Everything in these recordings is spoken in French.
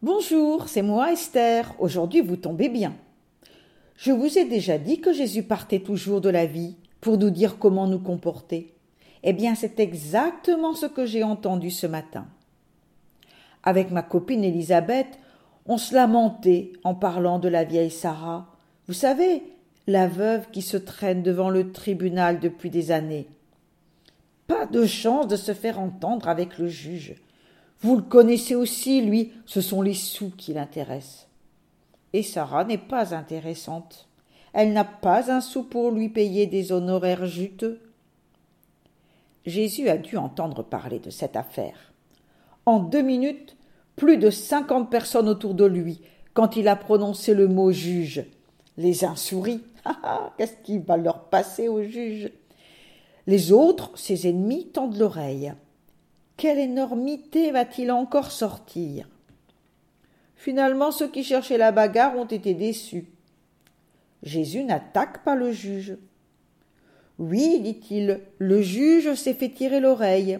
Bonjour, c'est moi Esther. Aujourd'hui vous tombez bien. Je vous ai déjà dit que Jésus partait toujours de la vie pour nous dire comment nous comporter. Eh bien, c'est exactement ce que j'ai entendu ce matin. Avec ma copine Elisabeth, on se lamentait en parlant de la vieille Sarah. Vous savez, la veuve qui se traîne devant le tribunal depuis des années. Pas de chance de se faire entendre avec le juge. Vous le connaissez aussi, lui, ce sont les sous qui l'intéressent. Et Sarah n'est pas intéressante. Elle n'a pas un sou pour lui payer des honoraires juteux. Jésus a dû entendre parler de cette affaire. En deux minutes, plus de cinquante personnes autour de lui, quand il a prononcé le mot juge. Les uns sourient. Ah, ah, qu'est-ce qui va leur passer au juge? Les autres, ses ennemis, tendent l'oreille. Quelle énormité va-t-il encore sortir? Finalement, ceux qui cherchaient la bagarre ont été déçus. Jésus n'attaque pas le juge. Oui, dit-il, le juge s'est fait tirer l'oreille.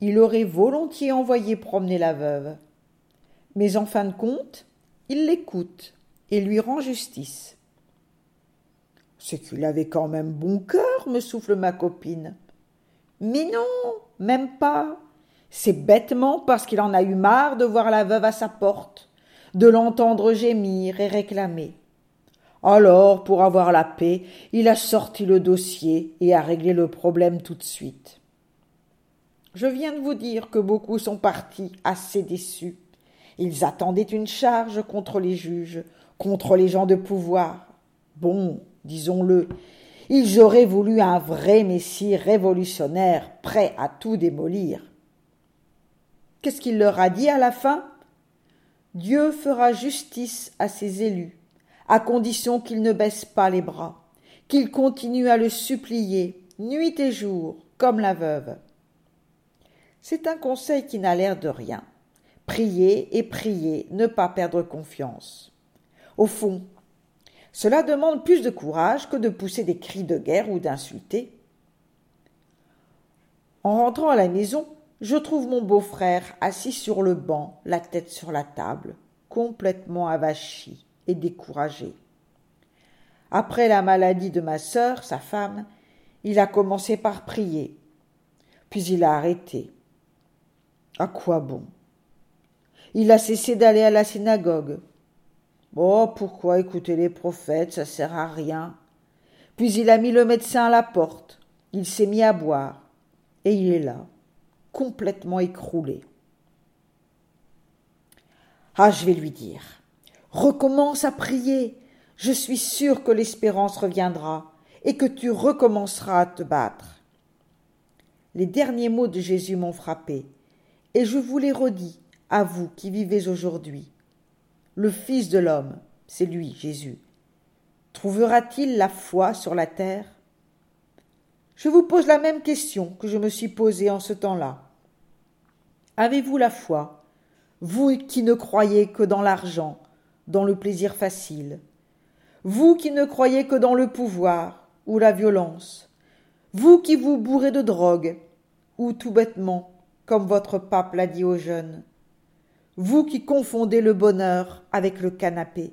Il aurait volontiers envoyé promener la veuve. Mais en fin de compte, il l'écoute et lui rend justice. C'est qu'il avait quand même bon cœur, me souffle ma copine. Mais non, même pas. C'est bêtement parce qu'il en a eu marre de voir la veuve à sa porte, de l'entendre gémir et réclamer. Alors, pour avoir la paix, il a sorti le dossier et a réglé le problème tout de suite. Je viens de vous dire que beaucoup sont partis assez déçus. Ils attendaient une charge contre les juges, contre les gens de pouvoir. Bon, disons-le, ils auraient voulu un vrai messie révolutionnaire, prêt à tout démolir. Qu'est-ce qu'il leur a dit à la fin? Dieu fera justice à ses élus, à condition qu'ils ne baissent pas les bras, qu'ils continuent à le supplier, nuit et jour, comme la veuve. C'est un conseil qui n'a l'air de rien. Prier et prier, ne pas perdre confiance. Au fond, cela demande plus de courage que de pousser des cris de guerre ou d'insulter. En rentrant à la maison, je trouve mon beau-frère assis sur le banc, la tête sur la table, complètement avachi et découragé. Après la maladie de ma sœur, sa femme, il a commencé par prier, puis il a arrêté. À quoi bon? Il a cessé d'aller à la synagogue. Oh, pourquoi écouter les prophètes, ça sert à rien. Puis il a mis le médecin à la porte. Il s'est mis à boire. Et il est là complètement écroulé. Ah, je vais lui dire. Recommence à prier. Je suis sûr que l'espérance reviendra et que tu recommenceras à te battre. Les derniers mots de Jésus m'ont frappé, et je vous les redis, à vous qui vivez aujourd'hui. Le Fils de l'homme, c'est lui, Jésus. Trouvera-t-il la foi sur la terre? Je vous pose la même question que je me suis posée en ce temps-là. Avez-vous la foi, vous qui ne croyez que dans l'argent, dans le plaisir facile, vous qui ne croyez que dans le pouvoir ou la violence, vous qui vous bourrez de drogue, ou tout bêtement, comme votre pape l'a dit aux jeunes, vous qui confondez le bonheur avec le canapé,